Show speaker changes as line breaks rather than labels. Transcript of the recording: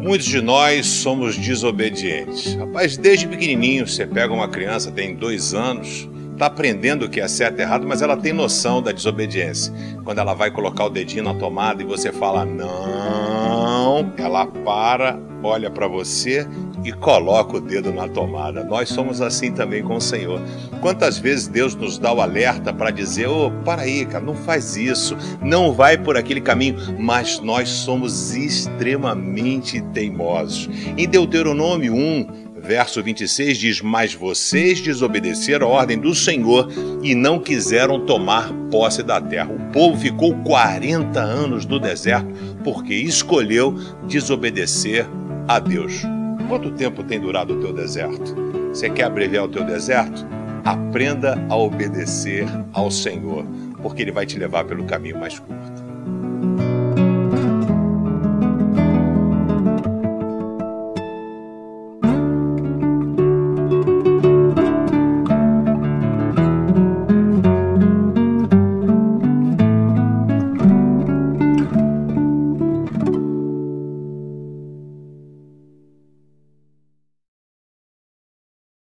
Muitos de nós somos desobedientes. Rapaz, desde pequenininho, você pega uma criança, tem dois anos, tá aprendendo o que é certo e errado, mas ela tem noção da desobediência. Quando ela vai colocar o dedinho na tomada e você fala não, ela para, olha para você e coloca o dedo na tomada. Nós somos assim também com o Senhor. Quantas vezes Deus nos dá o alerta para dizer: "Ô, oh, para aí, cara, não faz isso, não vai por aquele caminho", mas nós somos extremamente teimosos. Em Deuteronômio 1, verso 26 diz: Mas vocês desobedeceram a ordem do Senhor e não quiseram tomar posse da terra. O povo ficou 40 anos no deserto porque escolheu desobedecer a Deus. Quanto tempo tem durado o teu deserto? Você quer abreviar o teu deserto? Aprenda a obedecer ao Senhor, porque Ele vai te levar pelo caminho mais curto.